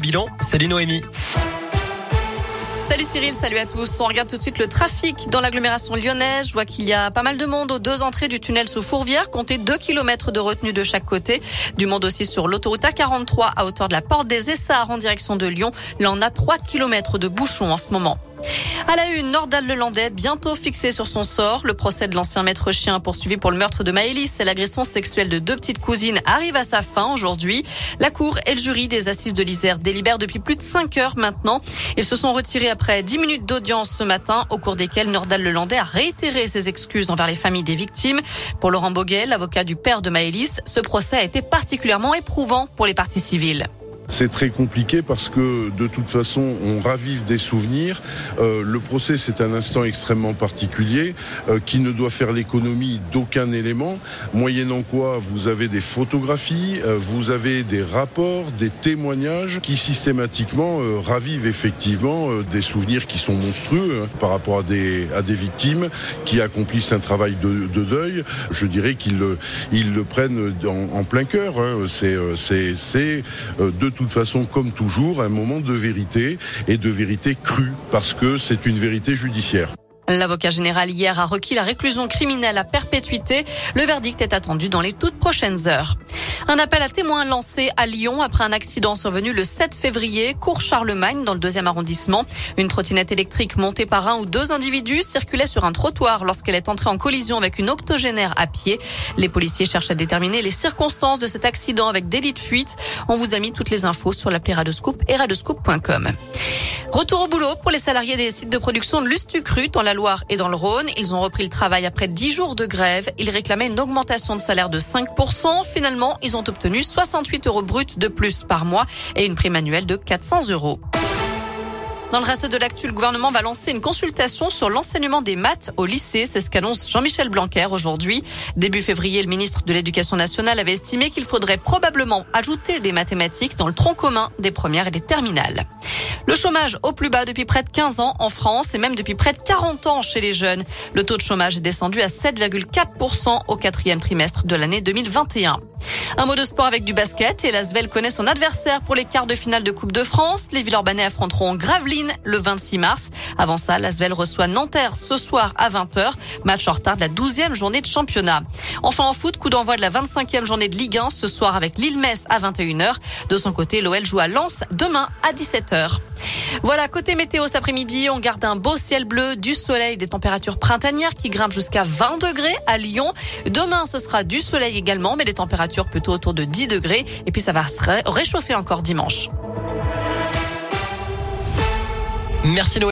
Bilan, salut Noémie. Salut Cyril, salut à tous. On regarde tout de suite le trafic dans l'agglomération lyonnaise. Je vois qu'il y a pas mal de monde aux deux entrées du tunnel sous Fourvière. Comptez 2 km de retenue de chaque côté. Du monde aussi sur l'autoroute A43 à hauteur de la porte des Essarts en direction de Lyon. Là, on a 3 km de bouchons en ce moment. À la une, Nordal Lelandais, bientôt fixé sur son sort. Le procès de l'ancien maître chien poursuivi pour le meurtre de Maëlys et l'agression sexuelle de deux petites cousines arrive à sa fin aujourd'hui. La cour et le jury des assises de l'Isère délibèrent depuis plus de 5 heures maintenant. Ils se sont retirés après 10 minutes d'audience ce matin, au cours desquelles Nordal Lelandais a réitéré ses excuses envers les familles des victimes. Pour Laurent Boguet, l'avocat du père de Maëlys, ce procès a été particulièrement éprouvant pour les parties civiles. C'est très compliqué parce que de toute façon, on ravive des souvenirs. Euh, le procès, c'est un instant extrêmement particulier euh, qui ne doit faire l'économie d'aucun élément, moyennant quoi vous avez des photographies, euh, vous avez des rapports, des témoignages qui systématiquement euh, ravivent effectivement euh, des souvenirs qui sont monstrueux hein, par rapport à des, à des victimes qui accomplissent un travail de, de deuil. Je dirais qu'ils le, ils le prennent en, plein cœur. Hein. C'est, c'est de toute façon, comme toujours, un moment de vérité et de vérité crue, parce que c'est une vérité judiciaire. L'avocat général hier a requis la réclusion criminelle à perpétuité. Le verdict est attendu dans les toutes prochaines heures. Un appel à témoins lancé à Lyon après un accident survenu le 7 février, cours Charlemagne dans le deuxième arrondissement. Une trottinette électrique montée par un ou deux individus circulait sur un trottoir lorsqu'elle est entrée en collision avec une octogénaire à pied. Les policiers cherchent à déterminer les circonstances de cet accident avec délit de fuite. On vous a mis toutes les infos sur l'appli Radescoop et radescoop.com. Retour au boulot pour les salariés des sites de production de Lustucru dans la Loire et dans le Rhône. Ils ont repris le travail après 10 jours de grève. Ils réclamaient une augmentation de salaire de 5%. Finalement, ils ont obtenu 68 euros bruts de plus par mois et une prime annuelle de 400 euros. Dans le reste de l'actu, le gouvernement va lancer une consultation sur l'enseignement des maths au lycée. C'est ce qu'annonce Jean-Michel Blanquer aujourd'hui. Début février, le ministre de l'Éducation nationale avait estimé qu'il faudrait probablement ajouter des mathématiques dans le tronc commun des premières et des terminales. Le chômage au plus bas depuis près de 15 ans en France et même depuis près de 40 ans chez les jeunes. Le taux de chômage est descendu à 7,4% au quatrième trimestre de l'année 2021. Un mot de sport avec du basket et l'Asvel connaît son adversaire pour les quarts de finale de Coupe de France. Les Villeurbanais affronteront Gravelines le 26 mars. Avant ça, l'Asvel reçoit Nanterre ce soir à 20h. Match en retard de la 12e journée de championnat. Enfin en foot, coup d'envoi de la 25e journée de Ligue 1 ce soir avec Lille-Metz à 21h. De son côté, l'OL joue à Lens demain à 17h. Voilà, côté météo cet après-midi, on garde un beau ciel bleu, du soleil, des températures printanières qui grimpent jusqu'à 20 degrés à Lyon. Demain, ce sera du soleil également, mais des températures plutôt autour de 10 degrés. Et puis ça va se réchauffer encore dimanche. Merci Noémie.